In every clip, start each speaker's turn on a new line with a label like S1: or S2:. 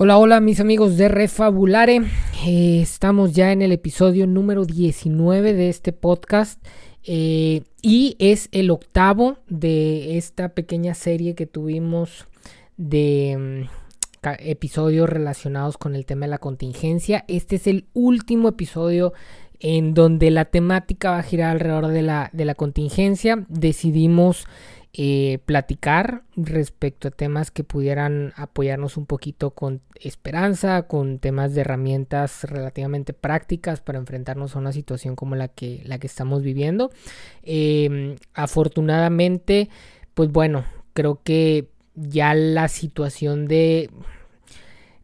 S1: Hola, hola mis amigos de Refabulare. Eh, estamos ya en el episodio número 19 de este podcast eh, y es el octavo de esta pequeña serie que tuvimos de mm, episodios relacionados con el tema de la contingencia. Este es el último episodio en donde la temática va a girar alrededor de la, de la contingencia. Decidimos eh, platicar respecto a temas que pudieran apoyarnos un poquito con esperanza, con temas de herramientas relativamente prácticas para enfrentarnos a una situación como la que, la que estamos viviendo. Em, afortunadamente, pues bueno, creo que ya la situación de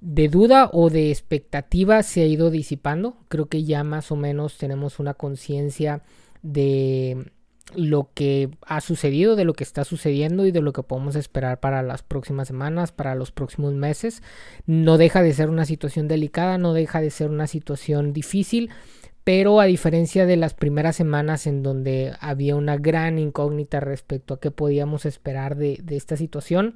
S1: de duda o de expectativa se ha ido disipando. Creo que ya más o menos tenemos una conciencia de lo que ha sucedido, de lo que está sucediendo y de lo que podemos esperar para las próximas semanas, para los próximos meses. No deja de ser una situación delicada, no deja de ser una situación difícil, pero a diferencia de las primeras semanas en donde había una gran incógnita respecto a qué podíamos esperar de, esta situación,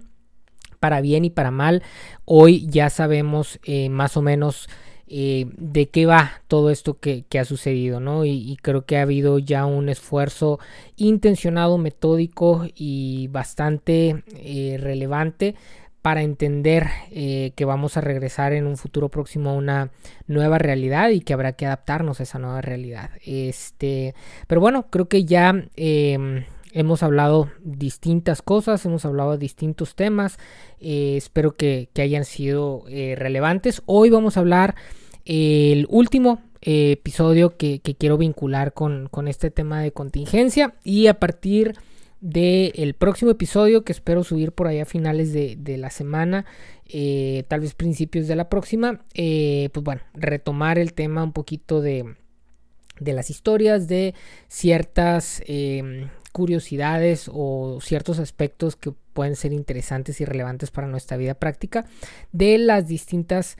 S1: para bien y para mal, hoy ya sabemos eh, más o menos eh, de qué va todo esto que, ha sucedido, ¿no? Y, creo que ha habido ya un esfuerzo intencionado, metódico y bastante eh, relevante para entender eh, que vamos a regresar en un futuro próximo a una nueva realidad y que habrá que adaptarnos a esa nueva realidad. Este, pero bueno, creo que ya em, hemos hablado distintas cosas, hemos hablado distintos temas. espero que, que, hayan sido relevantes. Hoy vamos a hablar el último eh, episodio que, quiero vincular con, este tema de contingencia y a partir del próximo episodio que espero subir por ahí a finales de, la semana, eh, tal vez principios de la próxima, eh, pues bueno, retomar el tema un poquito de, de las historias, de ciertas em, curiosidades o ciertos aspectos que pueden ser interesantes y relevantes para nuestra vida práctica de las distintas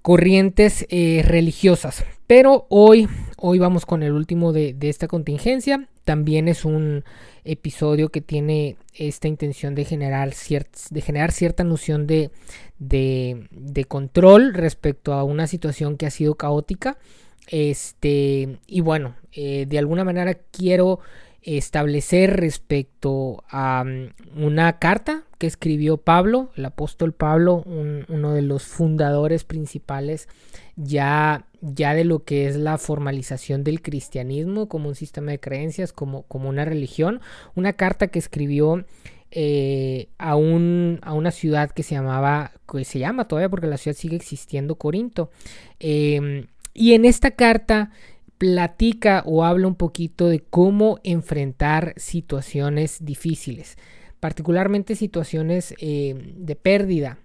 S1: corrientes eh, religiosas. Pero hoy, hoy vamos con el último de, esta contingencia. También es un episodio que tiene esta intención de generar, de generar cierta noción de, de, control respecto a una situación que ha sido caótica. Este, y bueno, eh, de alguna manera quiero establecer respecto a mm, una carta que escribió Pablo, el apóstol Pablo, uno de los fundadores principales ya, ya de lo que es la formalización del cristianismo como un sistema de creencias, como, como una religión, una carta que escribió eh, a, un, a, una ciudad que se llamaba, que se llama todavía porque la ciudad sigue existiendo, Corinto. Em, y en esta carta platica o habla un poquito de cómo enfrentar situaciones difíciles, particularmente situaciones eh, de pérdida.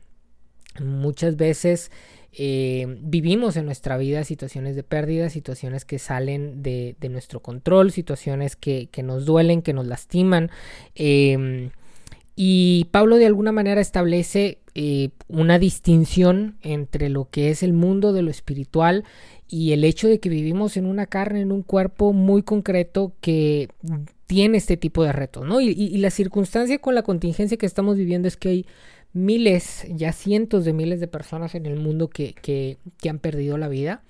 S1: Muchas veces eh, vivimos en nuestra vida situaciones de pérdida, situaciones que salen de, nuestro control, situaciones que, nos duelen, que nos lastiman. Em, y Pablo de alguna manera establece eh, una distinción entre lo que es el mundo de lo espiritual y el hecho de que vivimos en una carne, en un cuerpo muy concreto que tiene este tipo de retos, ¿no? Y, la circunstancia con la contingencia que estamos viviendo es que hay miles, ya cientos de miles de personas en el mundo que, que, han perdido la vida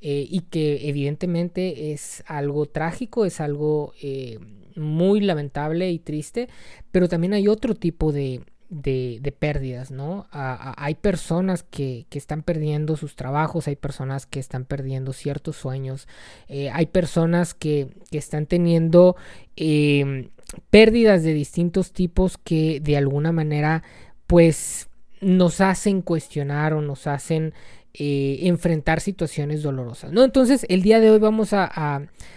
S1: eh, y que evidentemente es algo trágico, es algo eh, muy lamentable y triste, pero también hay otro tipo de, de, pérdidas, ¿no? hay personas que, están perdiendo sus trabajos, hay personas que están perdiendo ciertos sueños, eh, hay personas que, están teniendo em, pérdidas de distintos tipos que de alguna manera pues nos hacen cuestionar o nos hacen eh, enfrentar situaciones dolorosas, ¿no? Entonces el día de hoy vamos a,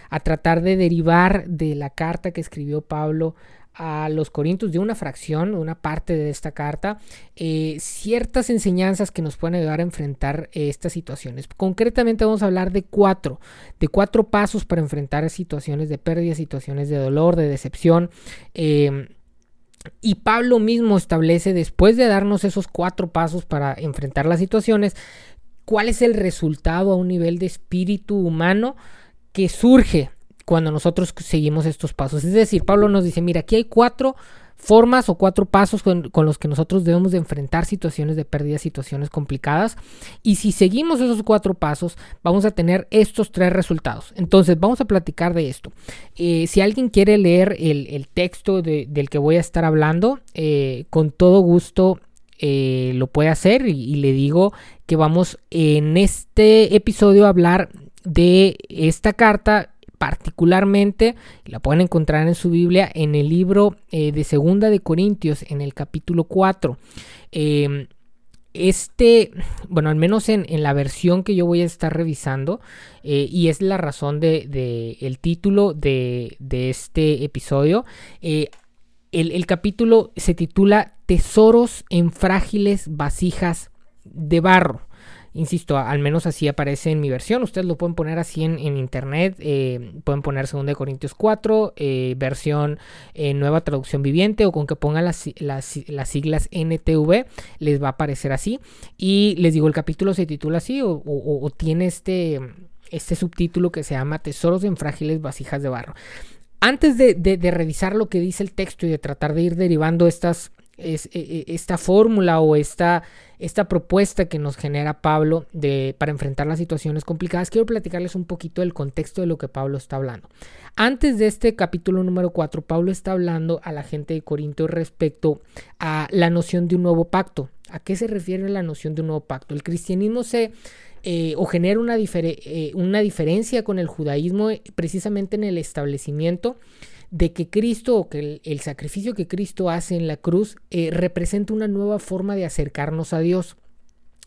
S1: a tratar de derivar de la carta que escribió Pablo a los Corintios de una fracción, una parte de esta carta, eh, ciertas enseñanzas que nos pueden ayudar a enfrentar eh, estas situaciones. Concretamente vamos a hablar de cuatro, de cuatro pasos para enfrentar situaciones de pérdida, situaciones de dolor, de decepción. Em, y Pablo mismo establece, después de darnos esos cuatro pasos para enfrentar las situaciones, cuál es el resultado a un nivel de espíritu humano que surge cuando nosotros seguimos estos pasos. Es decir, Pablo nos dice, mira, aquí hay cuatro formas o cuatro pasos con, los que nosotros debemos de enfrentar situaciones de pérdida, situaciones complicadas. Y si seguimos esos cuatro pasos, vamos a tener estos tres resultados. Entonces, vamos a platicar de esto. Eh, si alguien quiere leer el, texto del que voy a estar hablando, eh, con todo gusto eh, lo puede hacer y, le digo que vamos en este episodio a hablar de esta carta particularmente, la pueden encontrar en su Biblia en el libro eh, de Segunda de Corintios, en el capítulo 4. Em, este, bueno, al menos en, la versión que yo voy a estar revisando, eh, y es la razón del de, el título de, este episodio, eh, el, el capítulo se titula Tesoros en frágiles vasijas de barro. Insisto, al menos así aparece en mi versión. Ustedes lo pueden poner así en, internet. Eh, pueden poner 2 Corintios 4, eh, versión eh, nueva traducción viviente o con que pongan las, siglas NTV, les va a aparecer así. Y les digo, el capítulo se titula así o, tiene este, este subtítulo que se llama Tesoros en frágiles vasijas de barro. Antes de, de revisar lo que dice el texto y de tratar de ir derivando estas es, e, e, esta fórmula o esta, esta propuesta que nos genera Pablo de, para enfrentar las situaciones complicadas, quiero platicarles un poquito del contexto de lo que Pablo está hablando. Antes de este capítulo número 4, Pablo está hablando a la gente de Corinto respecto a la noción de un nuevo pacto. ¿A qué se refiere la noción de un nuevo pacto? El cristianismo se... Eh, o genera una, eh, una diferencia con el judaísmo precisamente en el establecimiento de que Cristo o que el, sacrificio que Cristo hace en la cruz eh, representa una nueva forma de acercarnos a Dios.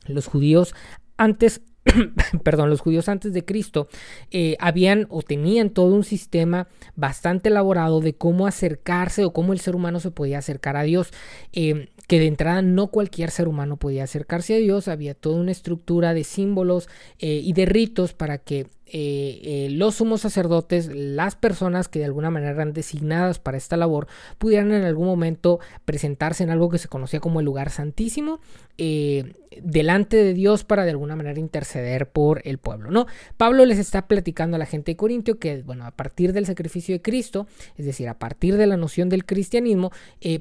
S1: Los judíos antes perdón, los judíos antes de Cristo eh, habían o tenían todo un sistema bastante elaborado de cómo acercarse o cómo el ser humano se podía acercar a Dios. Eh, que de entrada no cualquier ser humano podía acercarse a Dios, había toda una estructura de símbolos y de ritos para que eh, eh, los sumos sacerdotes, las personas que de alguna manera eran designadas para esta labor, pudieran en algún momento presentarse en algo que se conocía como el lugar santísimo, eh, delante de Dios para de alguna manera interceder por el pueblo. ¿no? Pablo les está platicando a la gente de Corintio que, bueno, a partir del sacrificio de Cristo, es decir, a partir de la noción del cristianismo,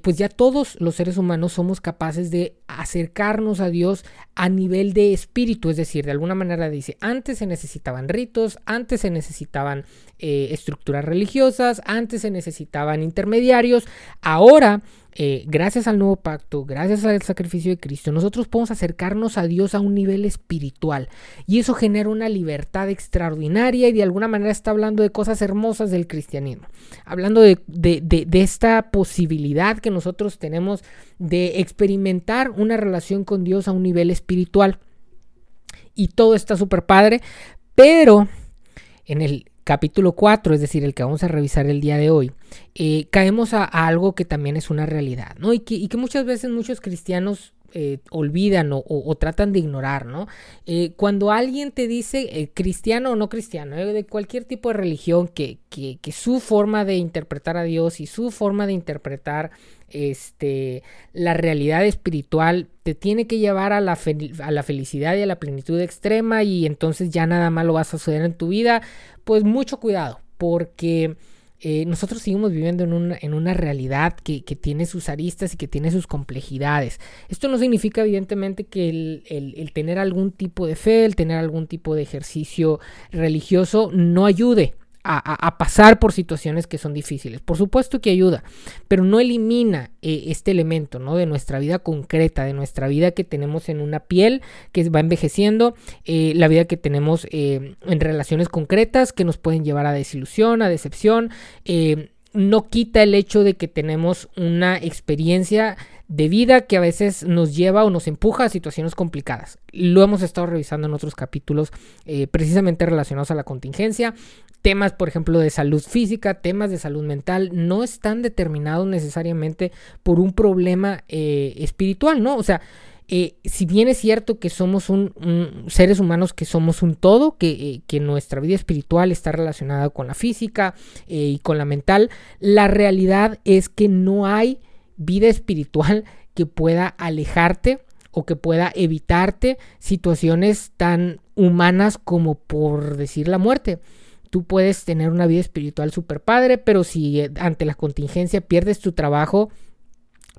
S1: pues ya todos los seres humanos somos capaces de acercarnos a Dios a nivel de espíritu, es decir, de alguna manera dice, antes se necesitaban ritos, antes se necesitaban eh, estructuras religiosas, antes se necesitaban intermediarios, ahora eh, gracias al nuevo pacto, gracias al sacrificio de Cristo, nosotros podemos acercarnos a Dios a un nivel espiritual. Y eso genera una libertad extraordinaria y de alguna manera está hablando de cosas hermosas del cristianismo. Hablando de, de esta posibilidad que nosotros tenemos de experimentar una relación con Dios a un nivel espiritual. Y todo está súper padre, pero en el capítulo 4, es decir, el que vamos a revisar el día de hoy, eh, caemos a, algo que también es una realidad, ¿no? Que, y que muchas veces muchos cristianos eh, olvidan o, tratan de ignorar, ¿no? Eh, cuando alguien te dice, cristiano o no cristiano, de cualquier tipo de religión, que, que, su forma de interpretar a Dios y su forma de interpretar este, la realidad espiritual te tiene que llevar a la, felicidad y a la plenitud extrema y entonces ya nada más lo vas a suceder en tu vida, pues mucho cuidado, porque eh, nosotros seguimos viviendo en una, en una realidad que, tiene sus aristas y que tiene sus complejidades. Esto no significa evidentemente que el, el, tener algún tipo de fe, el tener algún tipo de ejercicio religioso no ayude a, pasar por situaciones que son difíciles. Por supuesto que ayuda, pero no elimina eh, este elemento ¿no? de nuestra vida concreta, de nuestra vida que tenemos en una piel que va envejeciendo, eh, la vida que tenemos eh, en relaciones concretas que nos pueden llevar a desilusión, a decepción. No quita el hecho de que tenemos una experiencia de vida que a veces nos lleva o nos empuja a situaciones complicadas. Lo hemos estado revisando en otros capítulos precisamente relacionados a la contingencia temas, por ejemplo, de salud física, temas de salud mental, no están determinados necesariamente por un problema eh, espiritual, ¿no? O sea, eh, si bien es cierto que somos un, seres humanos que somos un todo, que, eh, que, nuestra vida espiritual está relacionada con la física y con la mental, la realidad es que no hay vida espiritual que pueda alejarte o que pueda evitarte situaciones tan humanas como por decir la muerte. Tú puedes tener una vida espiritual súper padre, pero si eh, ante la contingencia pierdes tu trabajo,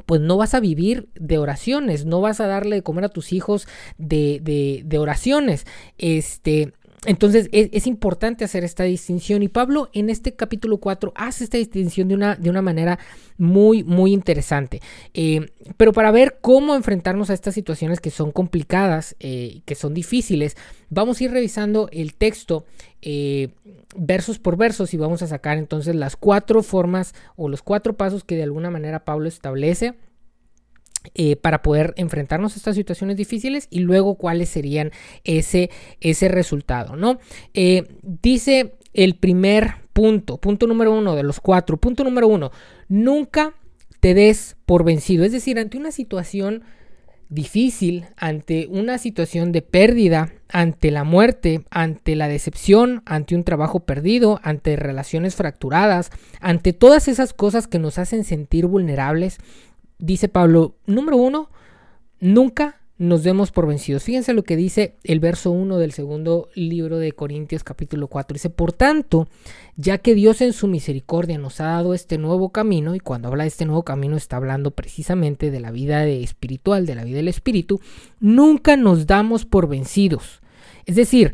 S1: pues no vas a vivir de oraciones, no vas a darle de comer a tus hijos de, de, de oraciones. Este, entonces es, importante hacer esta distinción y Pablo en este capítulo 4 hace esta distinción de una, de una manera muy, muy interesante. Eh, pero para ver cómo enfrentarnos a estas situaciones que son complicadas, eh, que son difíciles, vamos a ir revisando el texto eh, versos por versos y vamos a sacar entonces las cuatro formas o los cuatro pasos que de alguna manera Pablo establece eh, para poder enfrentarnos a estas situaciones difíciles y luego cuáles serían ese, ese resultado, ¿no? Eh, dice el primer punto, punto número uno de los cuatro, punto número uno, nunca te des por vencido, es decir, ante una situación difícil, ante una situación de pérdida, ante la muerte, ante la decepción, ante un trabajo perdido, ante relaciones fracturadas, ante todas esas cosas que nos hacen sentir vulnerables, dice Pablo, número uno, nunca nos demos por vencidos. Fíjense lo que dice el verso 1 del segundo libro de Corintios capítulo 4. Dice, por tanto, ya que Dios en su misericordia nos ha dado este nuevo camino, y cuando habla de este nuevo camino está hablando precisamente de la vida espiritual, de la vida del espíritu, nunca nos damos por vencidos. Es decir,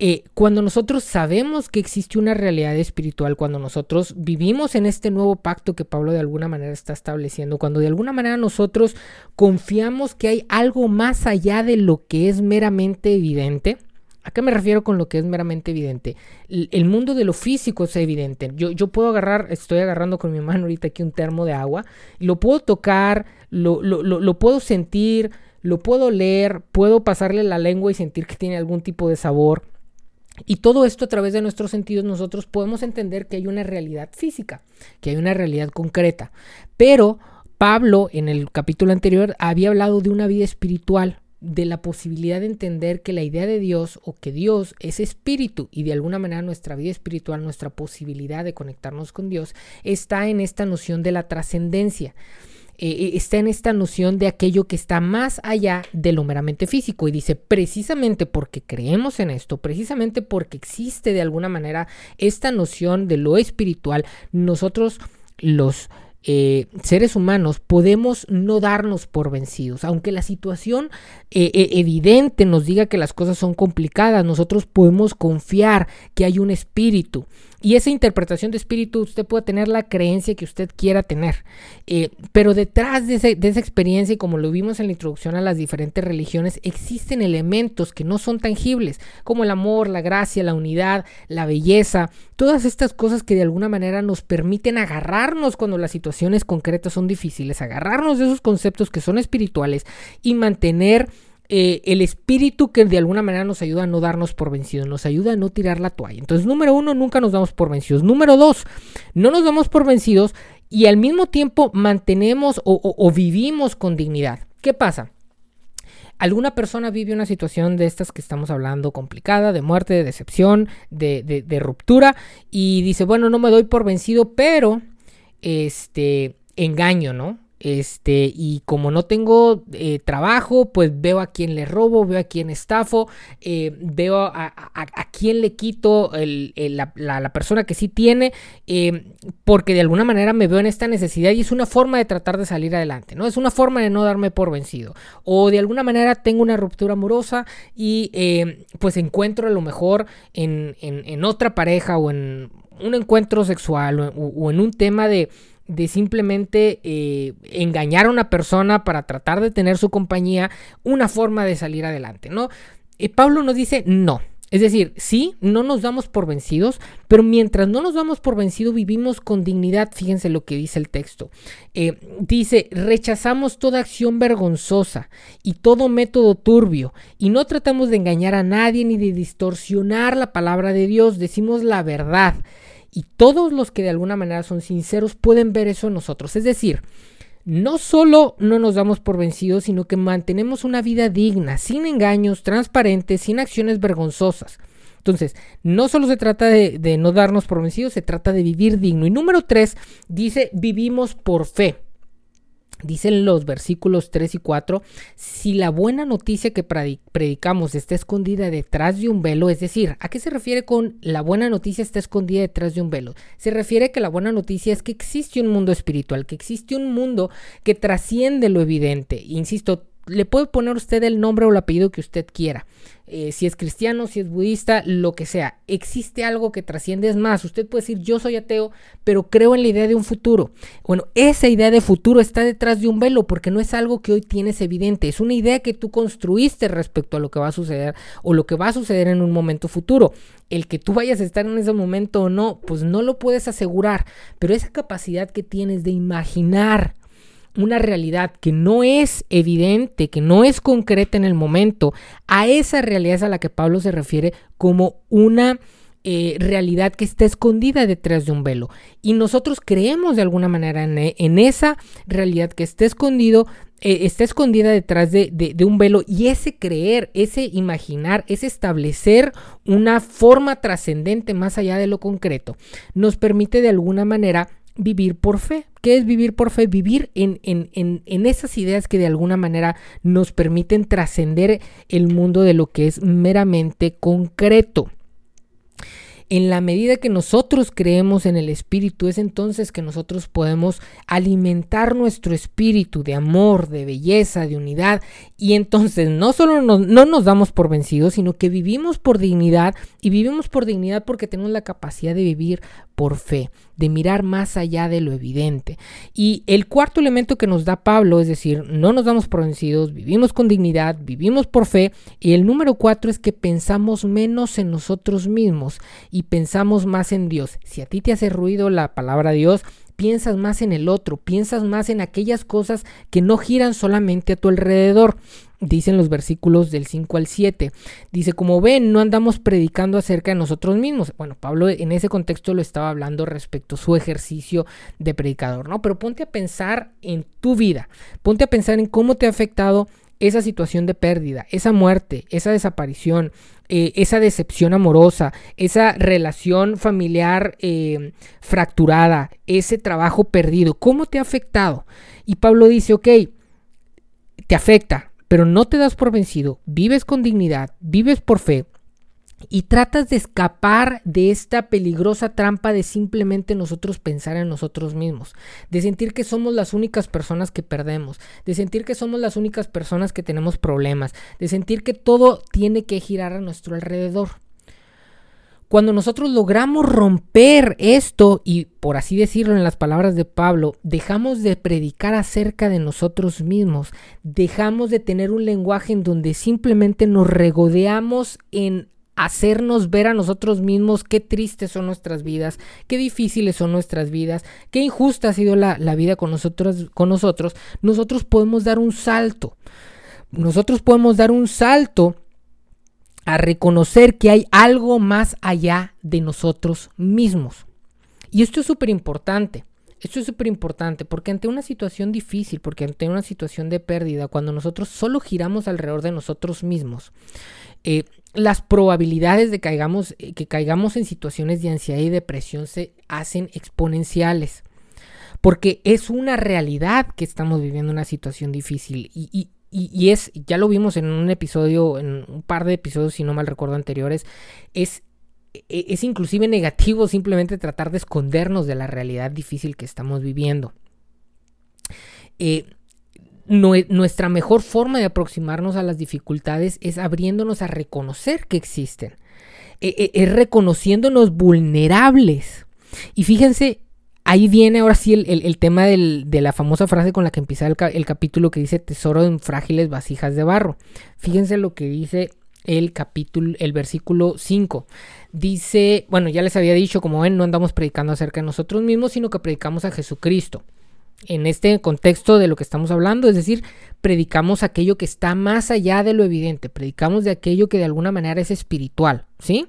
S1: eh, cuando nosotros sabemos que existe una realidad espiritual, cuando nosotros vivimos en este nuevo pacto que Pablo de alguna manera está estableciendo, cuando de alguna manera nosotros confiamos que hay algo más allá de lo que es meramente evidente, ¿A qué me refiero con lo que es meramente evidente? El, mundo de lo físico es evidente. Yo, yo, puedo agarrar, estoy agarrando con mi mano ahorita aquí un termo de agua, lo puedo tocar, lo, lo, lo puedo sentir, lo puedo leer, puedo pasarle la lengua y sentir que tiene algún tipo de sabor. Y todo esto a través de nuestros sentidos nosotros podemos entender que hay una realidad física, que hay una realidad concreta. Pero Pablo en el capítulo anterior había hablado de una vida espiritual, de la posibilidad de entender que la idea de Dios o que Dios es espíritu y de alguna manera nuestra vida espiritual, nuestra posibilidad de conectarnos con Dios está en esta noción de la trascendencia. Eh, eh, está en esta noción de aquello que está más allá de lo meramente físico. Y dice, precisamente porque creemos en esto, precisamente porque existe de alguna manera esta noción de lo espiritual, nosotros los eh, seres humanos podemos no darnos por vencidos. Aunque la situación evidente nos diga que las cosas son complicadas, nosotros podemos confiar que hay un espíritu y esa interpretación de espíritu usted puede tener la creencia que usted quiera tener. Eh, pero detrás de, esa experiencia, y como lo vimos en la introducción a las diferentes religiones, existen elementos que no son tangibles, como el amor, la gracia, la unidad, la belleza, todas estas cosas que de alguna manera nos permiten agarrarnos cuando las situaciones concretas son difíciles, agarrarnos de esos conceptos que son espirituales y mantener eh, el espíritu que de alguna manera nos ayuda a no darnos por vencidos, nos ayuda a no tirar la toalla. Entonces, número uno, nunca nos damos por vencidos. Número dos, no nos damos por vencidos y al mismo tiempo mantenemos o, vivimos con dignidad. ¿Qué pasa? alguna persona vive una situación de estas que estamos hablando complicada, de muerte, de decepción, de, de, ruptura, y dice, bueno, no me doy por vencido, pero este engaño, ¿no? Este, y como no tengo eh, trabajo, pues veo a quién le robo, veo a quién estafo, eh, veo a, a, quién le quito la, la, persona que sí tiene, eh, porque de alguna manera me veo en esta necesidad y es una forma de tratar de salir adelante, ¿no? Es una forma de no darme por vencido. O de alguna manera tengo una ruptura amorosa y pues encuentro a lo mejor en, en, en, otra pareja o en un encuentro sexual o en un tema de de simplemente eh, engañar a una persona para tratar de tener su compañía, una forma de salir adelante, ¿no? Pablo nos dice no. Es decir, sí, no nos damos por vencidos, pero mientras no nos damos por vencido vivimos con dignidad. Fíjense lo que dice el texto. Eh, dice, rechazamos toda acción vergonzosa y todo método turbio y no tratamos de engañar a nadie ni de distorsionar la palabra de Dios, decimos la verdad. Y todos los que de alguna manera son sinceros pueden ver eso en nosotros. Es decir, no solo no nos damos por vencidos, sino que mantenemos una vida digna, sin engaños, transparente, sin acciones vergonzosas. Entonces, no solo se trata de, no darnos por vencidos, se trata de vivir digno. Y número tres, dice, vivimos por fe. Dicen los versículos 3 y 4, si la buena noticia que predicamos está escondida detrás de un velo, es decir, ¿a qué se refiere con la buena noticia está escondida detrás de un velo? Se refiere que la buena noticia es que existe un mundo espiritual, que existe un mundo que trasciende lo evidente. Insisto, le puede poner usted el nombre o el apellido que usted quiera. Eh, si es cristiano, si es budista, lo que sea. Existe algo que trasciende. Es más, usted puede decir yo soy ateo, pero creo en la idea de un futuro. Bueno, esa idea de futuro está detrás de un velo porque no es algo que hoy tienes evidente. Es una idea que tú construiste respecto a lo que va a suceder o lo que va a suceder en un momento futuro. El que tú vayas a estar en ese momento o no, pues no lo puedes asegurar. Pero esa capacidad que tienes de imaginar una realidad que no es evidente, que no es concreta en el momento, a esa realidad a la que Pablo se refiere como una eh, realidad que está escondida detrás de un velo. Y nosotros creemos de alguna manera en, esa realidad que está escondido, eh, está escondida detrás de, de, un velo. Y ese creer, ese imaginar, ese establecer una forma trascendente más allá de lo concreto, nos permite de alguna manera vivir por fe. ¿Qué es vivir por fe? Vivir en, en, en, en esas ideas que de alguna manera nos permiten trascender el mundo de lo que es meramente concreto. En la medida que nosotros creemos en el Espíritu, es entonces que nosotros podemos alimentar nuestro espíritu de amor, de belleza, de unidad. Y entonces no solo no nos damos por vencidos, sino que vivimos por dignidad y vivimos por dignidad porque tenemos la capacidad de vivir por fe, de mirar más allá de lo evidente. Y el cuarto elemento que nos da Pablo, es decir, no nos damos por vencidos, vivimos con dignidad, vivimos por fe. Y el número cuatro es que pensamos menos en nosotros mismos y pensamos más en Dios. Si a ti te hace ruido la palabra Dios, piensas más en el otro, piensas más en aquellas cosas que no giran solamente a tu alrededor. Dicen los versículos del 5 al 7. Dice, como ven, no andamos predicando acerca de nosotros mismos. Bueno, Pablo en ese contexto lo estaba hablando respecto a su ejercicio de predicador, ¿no? Pero ponte a pensar en tu vida, ponte a pensar en cómo te ha afectado esa situación de pérdida, esa muerte, esa desaparición, eh, esa decepción amorosa, esa relación familiar eh, fracturada, ese trabajo perdido, ¿cómo te ha afectado? Y Pablo dice, ok, te afecta, pero no te das por vencido, vives con dignidad, vives por fe, y tratas de escapar de esta peligrosa trampa de simplemente nosotros pensar en nosotros mismos, de sentir que somos las únicas personas que perdemos, de sentir que somos las únicas personas que tenemos problemas, de sentir que todo tiene que girar a nuestro alrededor. Cuando nosotros logramos romper esto y, por así decirlo en las palabras de Pablo, dejamos de predicar acerca de nosotros mismos, dejamos de tener un lenguaje en donde simplemente nos regodeamos en hacernos ver a nosotros mismos qué tristes son nuestras vidas, qué difíciles son nuestras vidas, qué injusta ha sido la, vida con nosotros, con nosotros, nosotros podemos dar un salto. Nosotros podemos dar un salto a reconocer que hay algo más allá de nosotros mismos. Y esto es súper importante. Esto es súper importante porque ante una situación difícil, porque ante una situación de pérdida, cuando nosotros solo giramos alrededor de nosotros mismos, eh, las probabilidades de caigamos, eh, que caigamos en situaciones de ansiedad y depresión se hacen exponenciales. Porque es una realidad que estamos viviendo una situación difícil. Y, es, ya lo vimos en un episodio, en un par de episodios, si no mal recuerdo anteriores, es, e, es inclusive negativo simplemente tratar de escondernos de la realidad difícil que estamos viviendo. Eh, nuestra mejor forma de aproximarnos a las dificultades es abriéndonos a reconocer que existen, e, e, es reconociéndonos vulnerables. Y fíjense, ahí viene ahora sí el, tema de la famosa frase con la que empieza el, capítulo que dice tesoro en frágiles vasijas de barro. Fíjense lo que dice el capítulo, el versículo 5. Dice, bueno, ya les había dicho, como ven, no andamos predicando acerca de nosotros mismos, sino que predicamos a Jesucristo en este contexto de lo que estamos hablando, es decir, predicamos aquello que está más allá de lo evidente, predicamos de aquello que de alguna manera es espiritual, ¿sí?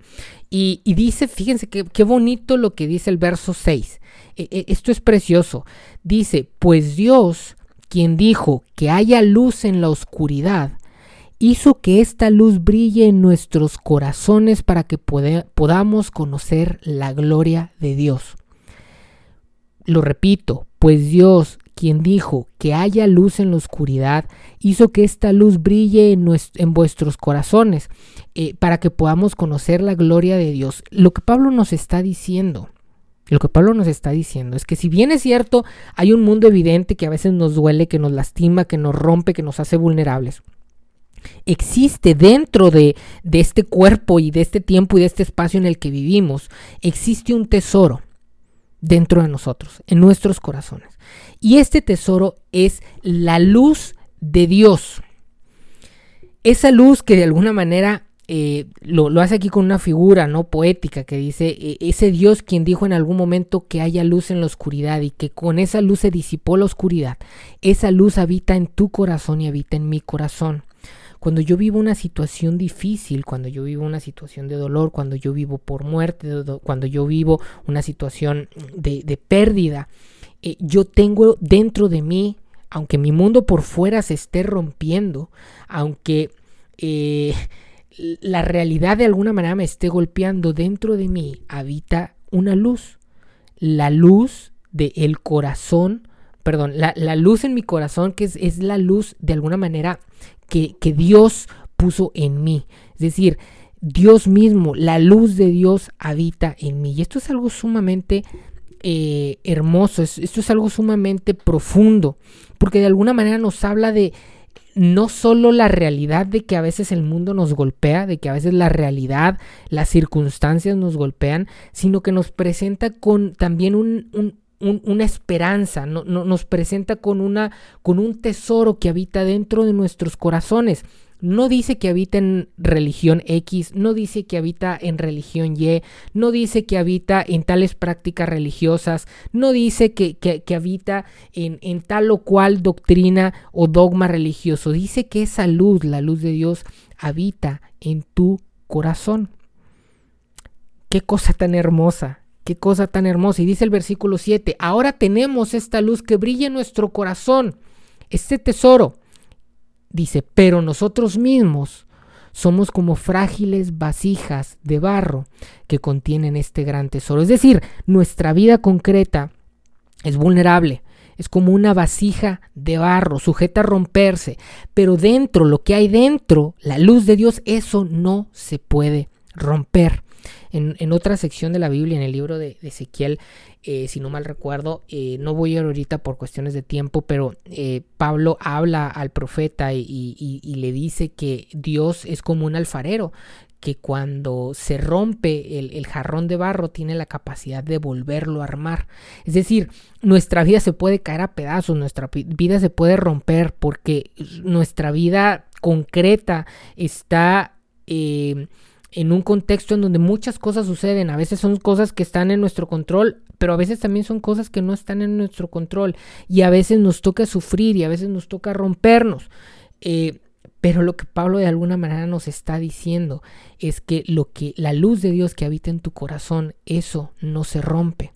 S1: Y, dice, fíjense qué bonito lo que dice el verso 6, e, e, esto es precioso, dice, pues Dios, quien dijo que haya luz en la oscuridad, hizo que esta luz brille en nuestros corazones para que podamos conocer la gloria de Dios. Lo repito, pues Dios, quien dijo que haya luz en la oscuridad, hizo que esta luz brille en, vuestros corazones, eh, para que podamos conocer la gloria de Dios. Lo que Pablo nos está diciendo, lo que Pablo nos está diciendo es que si bien es cierto, hay un mundo evidente que a veces nos duele, que nos lastima, que nos rompe, que nos hace vulnerables, existe dentro de, de, este cuerpo y de este tiempo y de este espacio en el que vivimos, existe un tesoro dentro de nosotros, en nuestros corazones. Y este tesoro es la luz de Dios. Esa luz que de alguna manera eh, lo, hace aquí con una figura no poética que dice e, ese Dios quien dijo en algún momento que haya luz en la oscuridad y que con esa luz se disipó la oscuridad. Esa luz habita en tu corazón y habita en mi corazón. Cuando yo vivo una situación difícil, cuando yo vivo una situación de dolor, cuando yo vivo por muerte, cuando yo vivo una situación de, pérdida, eh, yo tengo dentro de mí, aunque mi mundo por fuera se esté rompiendo, aunque eh, la realidad de alguna manera me esté golpeando, dentro de mí habita una luz, la luz del corazón, perdón, la, luz en mi corazón que es, es la luz de alguna manera que, Dios puso en mí. Es decir, Dios mismo, la luz de Dios habita en mí. Y esto es algo sumamente eh, hermoso, esto es algo sumamente profundo, porque de alguna manera nos habla de no solo la realidad de que a veces el mundo nos golpea, de que a veces la realidad, las circunstancias nos golpean, sino que nos presenta con también un, una esperanza, no, nos presenta con, una, con un tesoro que habita dentro de nuestros corazones. No dice que habita en religión X, no dice que habita en religión Y, no dice que habita en tales prácticas religiosas, no dice que, que, habita en, en, tal o cual doctrina o dogma religioso. Dice que esa luz, la luz de Dios, habita en tu corazón. Qué cosa tan hermosa. Qué cosa tan hermosa. Y dice el versículo 7, ahora tenemos esta luz que brilla en nuestro corazón, este tesoro. Dice, pero nosotros mismos somos como frágiles vasijas de barro que contienen este gran tesoro. Es decir, nuestra vida concreta es vulnerable. Es como una vasija de barro, sujeta a romperse. Pero dentro, lo que hay dentro, la luz de Dios, eso no se puede romper. En, otra sección de la Biblia, en el libro de, Ezequiel, eh, si no mal recuerdo, eh, no voy a ir ahorita por cuestiones de tiempo, pero eh, Pablo habla al profeta y, le dice que Dios es como un alfarero, que cuando se rompe el, el, jarrón de barro tiene la capacidad de volverlo a armar. Es decir, nuestra vida se puede caer a pedazos, nuestra vida se puede romper porque nuestra vida concreta está en un contexto en donde muchas cosas suceden. A veces son cosas que están en nuestro control, pero a veces también son cosas que no están en nuestro control. Y a veces nos toca sufrir y a veces nos toca rompernos. Eh, pero lo que Pablo de alguna manera nos está diciendo es que lo que la luz de Dios que habita en tu corazón, eso no se rompe.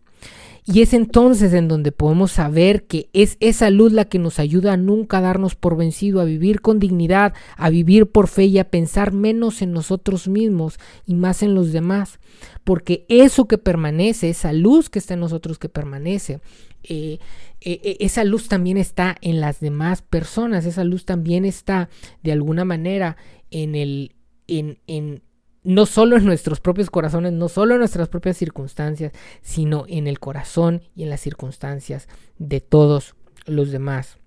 S1: Y es entonces en donde podemos saber que es esa luz la que nos ayuda a nunca darnos por vencido, a vivir con dignidad, a vivir por fe y a pensar menos en nosotros mismos y más en los demás. Porque eso que permanece, esa luz que está en nosotros que permanece, eh, eh, eh, esa luz también está en las demás personas, esa luz también está de alguna manera en el, en, en, no solo en nuestros propios corazones, no solo en nuestras propias circunstancias, sino en el corazón y en las circunstancias de todos los demás.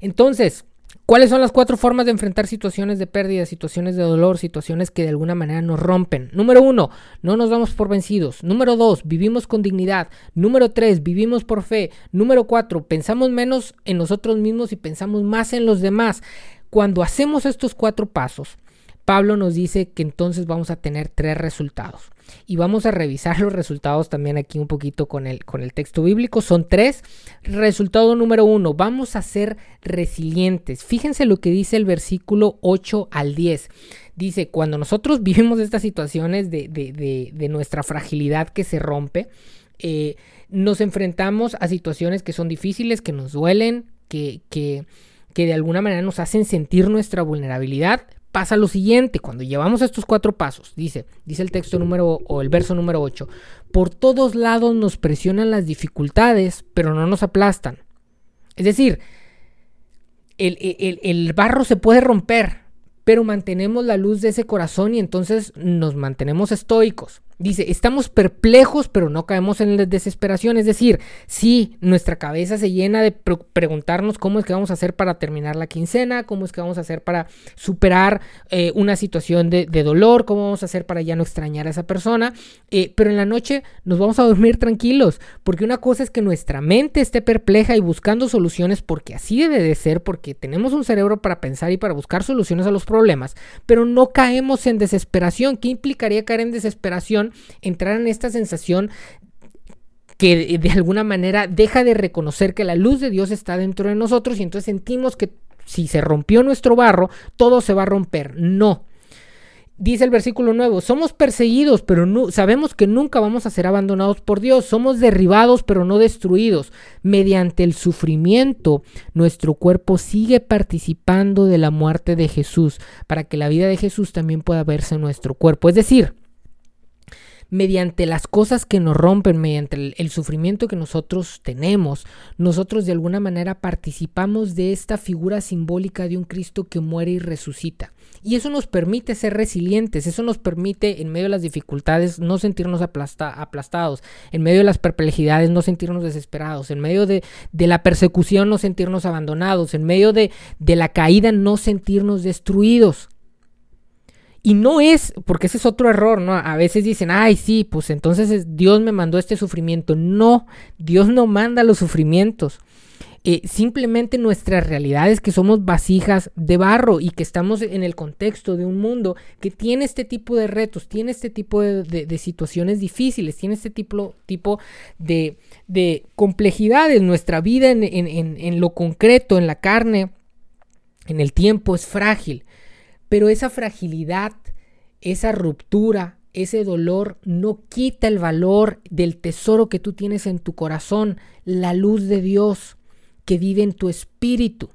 S1: Entonces, ¿cuáles son las cuatro formas de enfrentar situaciones de pérdida, situaciones de dolor, situaciones que de alguna manera nos rompen? Número uno, no nos damos por vencidos. Número dos, vivimos con dignidad. Número tres, vivimos por fe. Número cuatro, pensamos menos en nosotros mismos y pensamos más en los demás. Cuando hacemos estos cuatro pasos, Pablo nos dice que entonces vamos a tener tres resultados. Y vamos a revisar los resultados también aquí un poquito con el, con el texto bíblico. Son tres. Resultado número uno, vamos a ser resilientes. Fíjense lo que dice el versículo 8 al 10. Dice, cuando nosotros vivimos estas situaciones de, nuestra fragilidad que se rompe, eh, nos enfrentamos a situaciones que son difíciles, que nos duelen, que, que, que de alguna manera nos hacen sentir nuestra vulnerabilidad, pasa lo siguiente, cuando llevamos estos cuatro pasos, dice, dice el texto número o el verso número 8, por todos lados nos presionan las dificultades, pero no nos aplastan. Es decir, el, barro se puede romper, pero mantenemos la luz de ese corazón y entonces nos mantenemos estoicos. Dice, estamos perplejos, pero no caemos en la desesperación. Es decir, si nuestra cabeza se llena de preguntarnos cómo es que vamos a hacer para terminar la quincena, cómo es que vamos a hacer para superar eh, una situación de, dolor, cómo vamos a hacer para ya no extrañar a esa persona. Eh, pero en la noche nos vamos a dormir tranquilos, porque una cosa es que nuestra mente esté perpleja y buscando soluciones, porque así debe de ser, porque tenemos un cerebro para pensar y para buscar soluciones a los problemas, pero no caemos en desesperación. ¿Qué implicaría caer en desesperación? Entrar en esta sensación que de alguna manera deja de reconocer que la luz de Dios está dentro de nosotros y entonces sentimos que si se rompió nuestro barro, todo se va a romper. No. Dice el versículo nuevo, somos perseguidos, pero no, sabemos que nunca vamos a ser abandonados por Dios. Somos derribados, pero no destruidos. Mediante el sufrimiento, nuestro cuerpo sigue participando de la muerte de Jesús, para que la vida de Jesús también pueda verse en nuestro cuerpo. Es decir, mediante las cosas que nos rompen, mediante el, sufrimiento que nosotros tenemos, nosotros de alguna manera participamos de esta figura simbólica de un Cristo que muere y resucita. Y eso nos permite ser resilientes, eso nos permite en medio de las dificultades no sentirnos aplastados, en medio de las perplejidades no sentirnos desesperados, en medio de, la persecución no sentirnos abandonados, en medio de, la caída no sentirnos destruidos. Y no es, porque ese es otro error, ¿no? A veces dicen, ay, sí, pues entonces Dios me mandó este sufrimiento. No, Dios no manda los sufrimientos. Eh, simplemente nuestra realidad es que somos vasijas de barro y que estamos en el contexto de un mundo que tiene este tipo de retos, tiene este tipo de, situaciones difíciles, tiene este tipo, tipo de, complejidades. Nuestra vida en lo concreto, en la carne, en el tiempo es frágil. Pero esa fragilidad, esa ruptura, ese dolor no quita el valor del tesoro que tú tienes en tu corazón, la luz de Dios que vive en tu espíritu.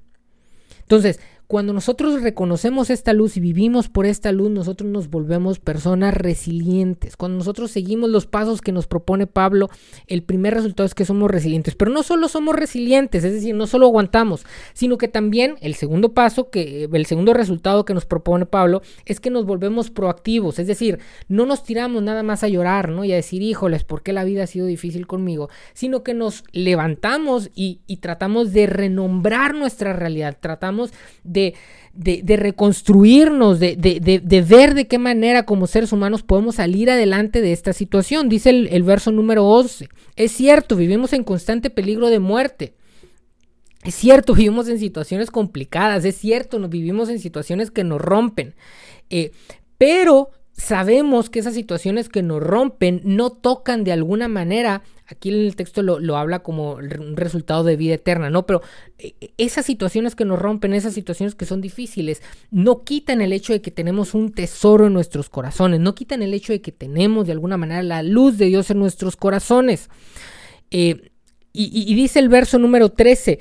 S1: Entonces, cuando nosotros reconocemos esta luz y vivimos por esta luz, nosotros nos volvemos personas resilientes. Cuando nosotros seguimos los pasos que nos propone Pablo, el primer resultado es que somos resilientes. Pero no solo somos resilientes, es decir, no solo aguantamos, sino que también el segundo paso, que el segundo resultado que nos propone Pablo, es que nos volvemos proactivos. Es decir, no nos tiramos nada más a llorar, ¿no? Y a decir, híjoles, ¿por qué la vida ha sido difícil conmigo? Sino que nos levantamos y, y tratamos de renombrar nuestra realidad. Tratamos de de, reconstruirnos, de, ver de qué manera como seres humanos podemos salir adelante de esta situación. Dice el, el verso número 11, es cierto, vivimos en constante peligro de muerte. Es cierto, vivimos en situaciones complicadas, es cierto, nos vivimos en situaciones que nos rompen, eh, pero sabemos que esas situaciones que nos rompen no tocan de alguna manera, aquí en el texto lo, habla como un resultado de vida eterna, ¿no? Pero eh, esas situaciones que nos rompen, esas situaciones que son difíciles, no quitan el hecho de que tenemos un tesoro en nuestros corazones, no quitan el hecho de que tenemos de alguna manera la luz de Dios en nuestros corazones. Eh, y, y dice el verso número 13,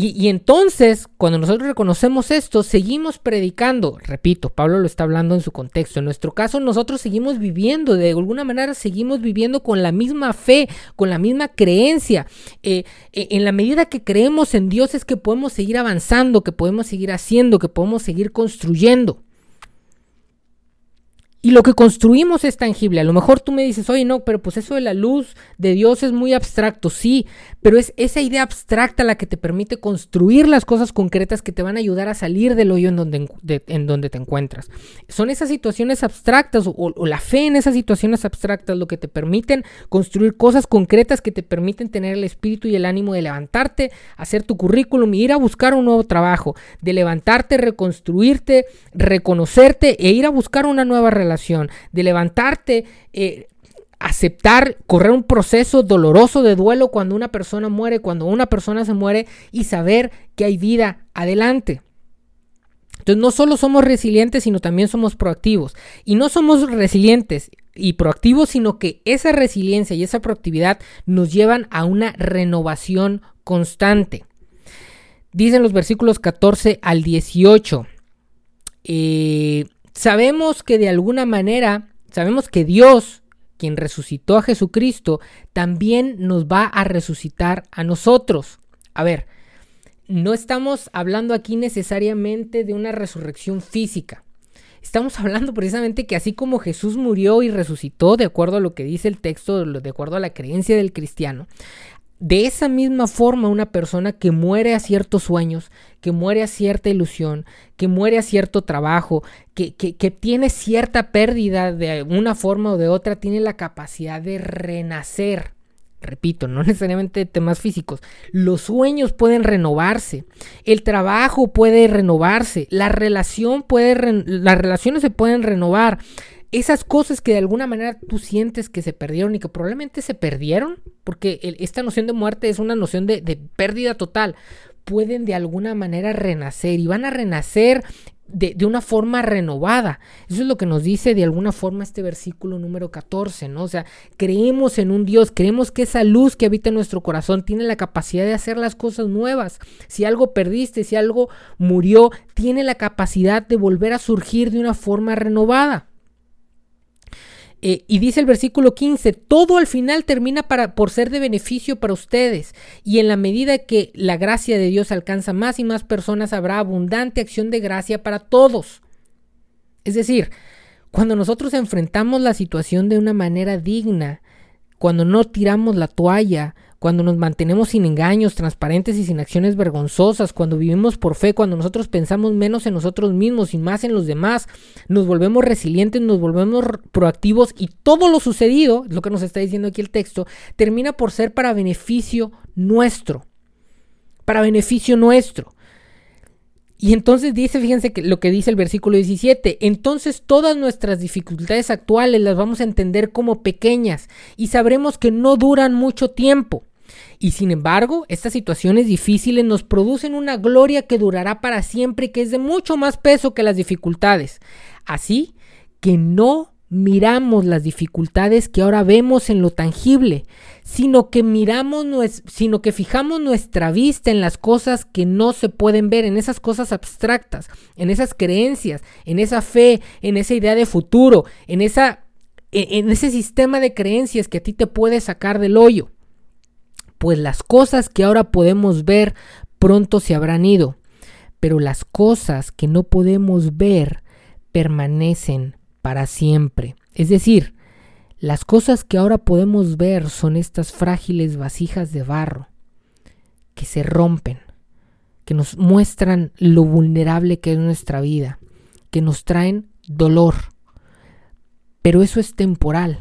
S1: y, entonces, cuando nosotros reconocemos esto, seguimos predicando. Repito, Pablo lo está hablando en su contexto. En nuestro caso, nosotros seguimos viviendo, de alguna manera seguimos viviendo con la misma fe, con la misma creencia. Eh, eh, en la medida que creemos en Dios es que podemos seguir avanzando, que podemos seguir haciendo, que podemos seguir construyendo. Y lo que construimos es tangible. A lo mejor tú me dices, oye, no, pero pues eso de la luz de Dios es muy abstracto. Sí, pero es esa idea abstracta la que te permite construir las cosas concretas que te van a ayudar a salir del hoyo en donde, en donde te encuentras. Son esas situaciones abstractas o, la fe en esas situaciones abstractas lo que te permiten construir cosas concretas que te permiten tener el espíritu y el ánimo de levantarte, hacer tu currículum y ir a buscar un nuevo trabajo, de levantarte, reconstruirte, reconocerte e ir a buscar una nueva relación de levantarte, eh, aceptar, correr un proceso doloroso de duelo cuando una persona muere, cuando una persona se muere y saber que hay vida adelante. Entonces no solo somos resilientes, sino también somos proactivos. Y no somos resilientes y proactivos, sino que esa resiliencia y esa proactividad nos llevan a una renovación constante. Dicen los versículos 14 al 18. Eh, sabemos que de alguna manera, sabemos que Dios, quien resucitó a Jesucristo, también nos va a resucitar a nosotros. A ver, no estamos hablando aquí necesariamente de una resurrección física. Estamos hablando precisamente que así como Jesús murió y resucitó, de acuerdo a lo que dice el texto, de acuerdo a la creencia del cristiano, de esa misma forma una persona que muere a ciertos sueños, que muere a cierta ilusión, que muere a cierto trabajo, que, que, tiene cierta pérdida de una forma o de otra, tiene la capacidad de renacer. Repito, no necesariamente temas físicos. Los sueños pueden renovarse, el trabajo puede renovarse, la relación puede, las relaciones se pueden renovar, esas cosas que de alguna manera tú sientes que se perdieron y que probablemente se perdieron, porque esta noción de muerte es una noción de, pérdida total, pueden de alguna manera renacer y van a renacer de, de, una forma renovada. Eso es lo que nos dice de alguna forma este versículo número 14, ¿no? O sea, creemos en un Dios, creemos que esa luz que habita en nuestro corazón tiene la capacidad de hacer las cosas nuevas. Si algo perdiste, si algo murió, tiene la capacidad de volver a surgir de una forma renovada. Eh, y dice el versículo 15, todo al final termina para, por ser de beneficio para ustedes. Y en la medida que la gracia de Dios alcanza más y más personas, habrá abundante acción de gracia para todos. Es decir, cuando nosotros enfrentamos la situación de una manera digna, cuando no tiramos la toalla, cuando nos mantenemos sin engaños, transparentes y sin acciones vergonzosas, cuando vivimos por fe, cuando nosotros pensamos menos en nosotros mismos y más en los demás, nos volvemos resilientes, nos volvemos proactivos y todo lo sucedido, lo que nos está diciendo aquí el texto, termina por ser para beneficio nuestro, para beneficio nuestro. Y entonces dice, fíjense que lo que dice el versículo 17, entonces todas nuestras dificultades actuales las vamos a entender como pequeñas y sabremos que no duran mucho tiempo. Y sin embargo, estas situaciones difíciles nos producen una gloria que durará para siempre y que es de mucho más peso que las dificultades. Así que no miramos las dificultades que ahora vemos en lo tangible, sino que miramos, sino que fijamos nuestra vista en las cosas que no se pueden ver, en esas cosas abstractas, en esas creencias, en esa fe, en esa idea de futuro, en esa en ese sistema de creencias que a ti te puede sacar del hoyo. Pues las cosas que ahora podemos ver pronto se habrán ido, pero las cosas que no podemos ver permanecen para siempre. Es decir, las cosas que ahora podemos ver son estas frágiles vasijas de barro que se rompen, que nos muestran lo vulnerable que es nuestra vida, que nos traen dolor. Pero eso es temporal.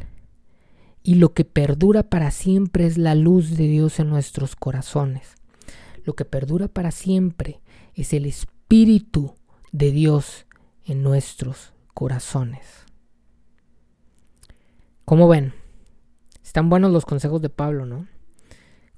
S1: Y lo que perdura para siempre es la luz de Dios en nuestros corazones. Lo que perdura para siempre es el Espíritu de Dios en nuestros corazones. ¿Cómo ven? Están buenos los consejos de Pablo, ¿no?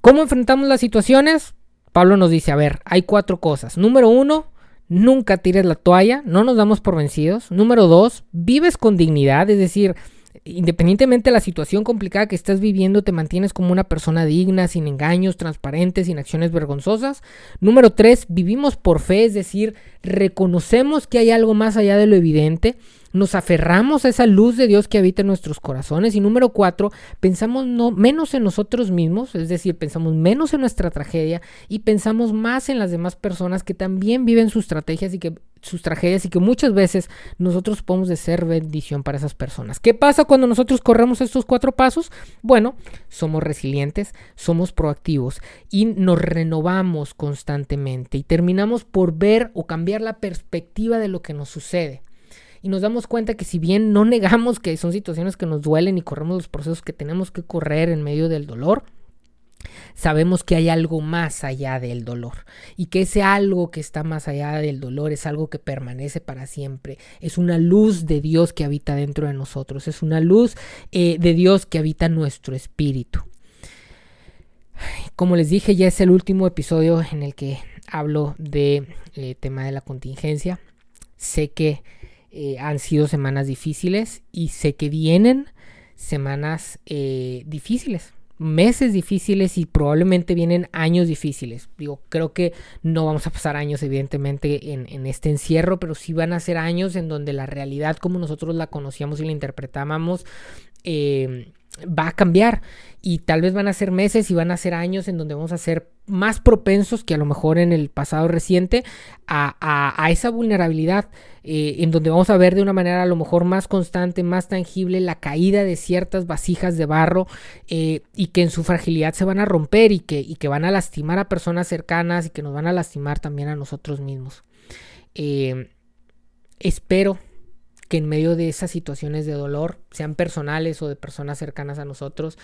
S1: ¿Cómo enfrentamos las situaciones? Pablo nos dice, a ver, hay cuatro cosas. Número uno, nunca tires la toalla, no nos damos por vencidos. Número dos, vives con dignidad, es decir, independientemente de la situación complicada que estás viviendo, te mantienes como una persona digna, sin engaños, transparente, sin acciones vergonzosas. Número tres, vivimos por fe, es decir, reconocemos que hay algo más allá de lo evidente nos aferramos a esa luz de Dios que habita en nuestros corazones. Y número cuatro, pensamos no, menos en nosotros mismos, es decir, pensamos menos en nuestra tragedia y pensamos más en las demás personas que también viven sus estrategias y que sus tragedias y que muchas veces nosotros podemos de ser bendición para esas personas. ¿Qué pasa cuando nosotros corremos estos cuatro pasos? Bueno, somos resilientes, somos proactivos y nos renovamos constantemente y terminamos por ver o cambiar la perspectiva de lo que nos sucede y nos damos cuenta que si bien no negamos que son situaciones que nos duelen y corremos los procesos que tenemos que correr en medio del dolor, sabemos que hay algo más allá del dolor y que ese algo que está más allá del dolor es algo que permanece para siempre. Es una luz de Dios que habita dentro de nosotros, es una luz eh, de Dios que habita nuestro espíritu. Como les dije, ya es el último episodio en el que hablo de eh, tema de la contingencia. Sé que eh, han sido semanas difíciles y sé que vienen semanas difíciles, meses difíciles y probablemente vienen años difíciles. Digo, creo que no vamos a pasar años evidentemente en, este encierro, pero sí van a ser años en donde la realidad como nosotros la conocíamos y la interpretábamos eh, va a cambiar y tal vez van a ser meses y van a ser años en donde vamos a ser más propensos que a lo mejor en el pasado reciente a, esa vulnerabilidad, eh, en donde vamos a ver de una manera a lo mejor más constante, más tangible la caída de ciertas vasijas de barro eh, y que en su fragilidad se van a romper y que, y que van a lastimar a personas cercanas y que nos van a lastimar también a nosotros mismos. Eh, espero que en medio de esas situaciones de dolor, sean personales o de personas cercanas a nosotros,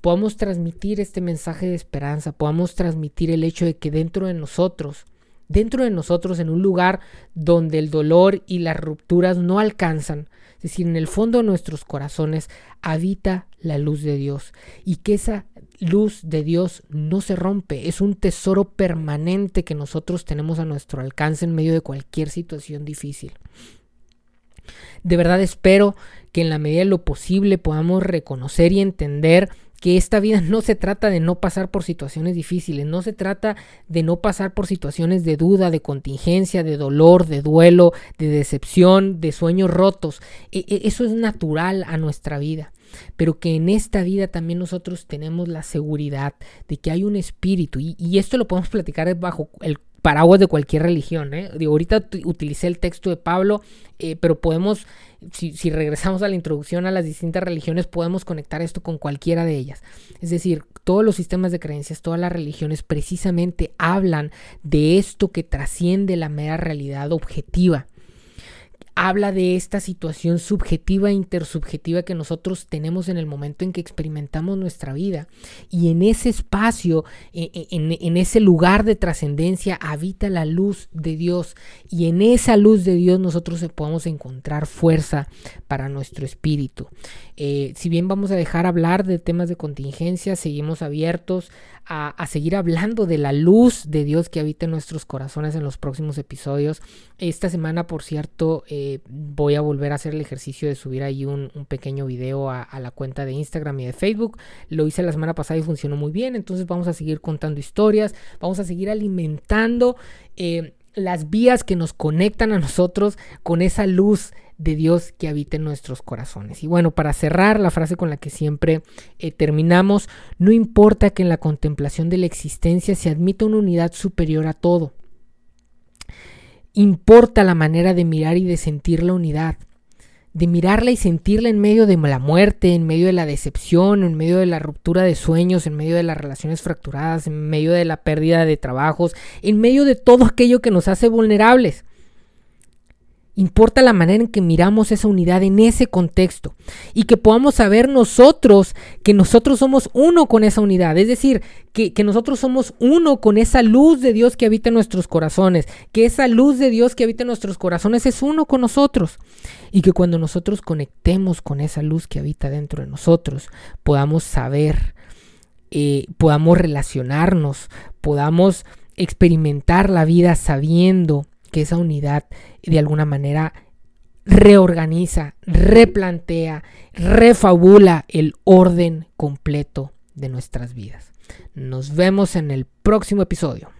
S1: podamos transmitir este mensaje de esperanza, podamos transmitir el hecho de que dentro de nosotros, dentro de nosotros, en un lugar donde el dolor y las rupturas no alcanzan, es decir, en el fondo de nuestros corazones habita la luz de Dios y que esa luz de Dios no se rompe, es un tesoro permanente que nosotros tenemos a nuestro alcance en medio de cualquier situación difícil. De verdad espero que en la medida de lo posible podamos reconocer y entender que esta vida no se trata de no pasar por situaciones difíciles, no se trata de no pasar por situaciones de duda, de contingencia, de dolor, de duelo, de decepción, de sueños rotos. E, e, eso es natural a nuestra vida pero que en esta vida también nosotros tenemos la seguridad de que hay un espíritu y, y esto lo podemos platicar bajo el paraguas de cualquier religión. ¿eh? Ahorita utilicé el texto de Pablo, eh, pero podemos, si, si, regresamos a la introducción a las distintas religiones, podemos conectar esto con cualquiera de ellas. Es decir, todos los sistemas de creencias, todas las religiones precisamente hablan de esto que trasciende la mera realidad objetiva habla de esta situación subjetiva e intersubjetiva que nosotros tenemos en el momento en que experimentamos nuestra vida. Y en ese espacio, e, e, en, ese lugar de trascendencia, habita la luz de Dios. Y en esa luz de Dios nosotros podemos encontrar fuerza para nuestro espíritu. Eh, si bien vamos a dejar hablar de temas de contingencia, seguimos abiertos a, seguir hablando de la luz de Dios que habita en nuestros corazones en los próximos episodios. Esta semana, por cierto, eh, voy a volver a hacer el ejercicio de subir ahí un, pequeño video a, la cuenta de Instagram y de Facebook. Lo hice la semana pasada y funcionó muy bien. Entonces vamos a seguir contando historias, vamos a seguir alimentando. Eh, las vías que nos conectan a nosotros con esa luz de Dios que habita en nuestros corazones. Y bueno, para cerrar la frase con la que siempre eh, terminamos, no importa que en la contemplación de la existencia se admita una unidad superior a todo. Importa la manera de mirar y de sentir la unidad, de mirarla y sentirla en medio de la muerte, en medio de la decepción, en medio de la ruptura de sueños, en medio de las relaciones fracturadas, en medio de la pérdida de trabajos, en medio de todo aquello que nos hace vulnerables. Importa la manera en que miramos esa unidad en ese contexto y que podamos saber nosotros que nosotros somos uno con esa unidad, es decir, que, nosotros somos uno con esa luz de Dios que habita en nuestros corazones, que esa luz de Dios que habita en nuestros corazones es uno con nosotros y que cuando nosotros conectemos con esa luz que habita dentro de nosotros, podamos saber, eh, podamos relacionarnos, podamos experimentar la vida sabiendo que esa unidad de alguna manera reorganiza, replantea, refabula el orden completo de nuestras vidas. Nos vemos en el próximo episodio.